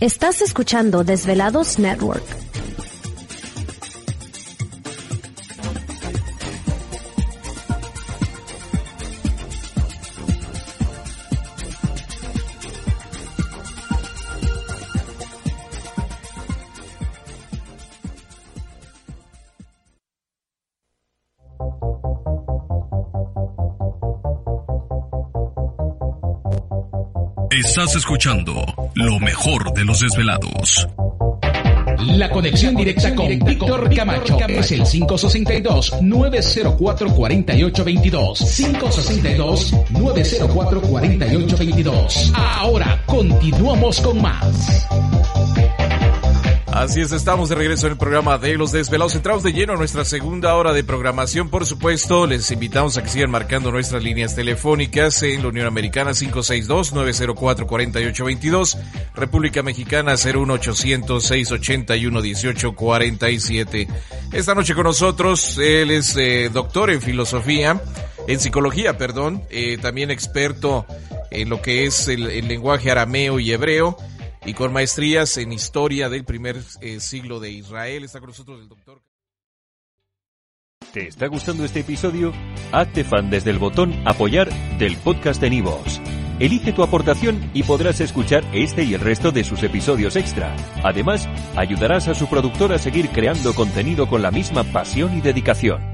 Estás escuchando Desvelados Network. Estás escuchando lo mejor de los desvelados. La conexión directa con Víctor Camacho es el 562-904-4822. 562-904-4822. Ahora continuamos con más. Así es, estamos de regreso en el programa de Los Desvelados. Entramos de lleno a nuestra segunda hora de programación. Por supuesto, les invitamos a que sigan marcando nuestras líneas telefónicas en la Unión Americana 562-904-4822, República Mexicana 01800-681-1847. Esta noche con nosotros, él es eh, doctor en filosofía, en psicología, perdón, eh, también experto en lo que es el, el lenguaje arameo y hebreo y con maestrías en historia del primer eh, siglo de Israel. Está con nosotros el doctor. ¿Te está gustando este episodio? Hazte fan desde el botón Apoyar del podcast de Nivos. Elige tu aportación y podrás escuchar este y el resto de sus episodios extra. Además, ayudarás a su productor a seguir creando contenido con la misma pasión y dedicación.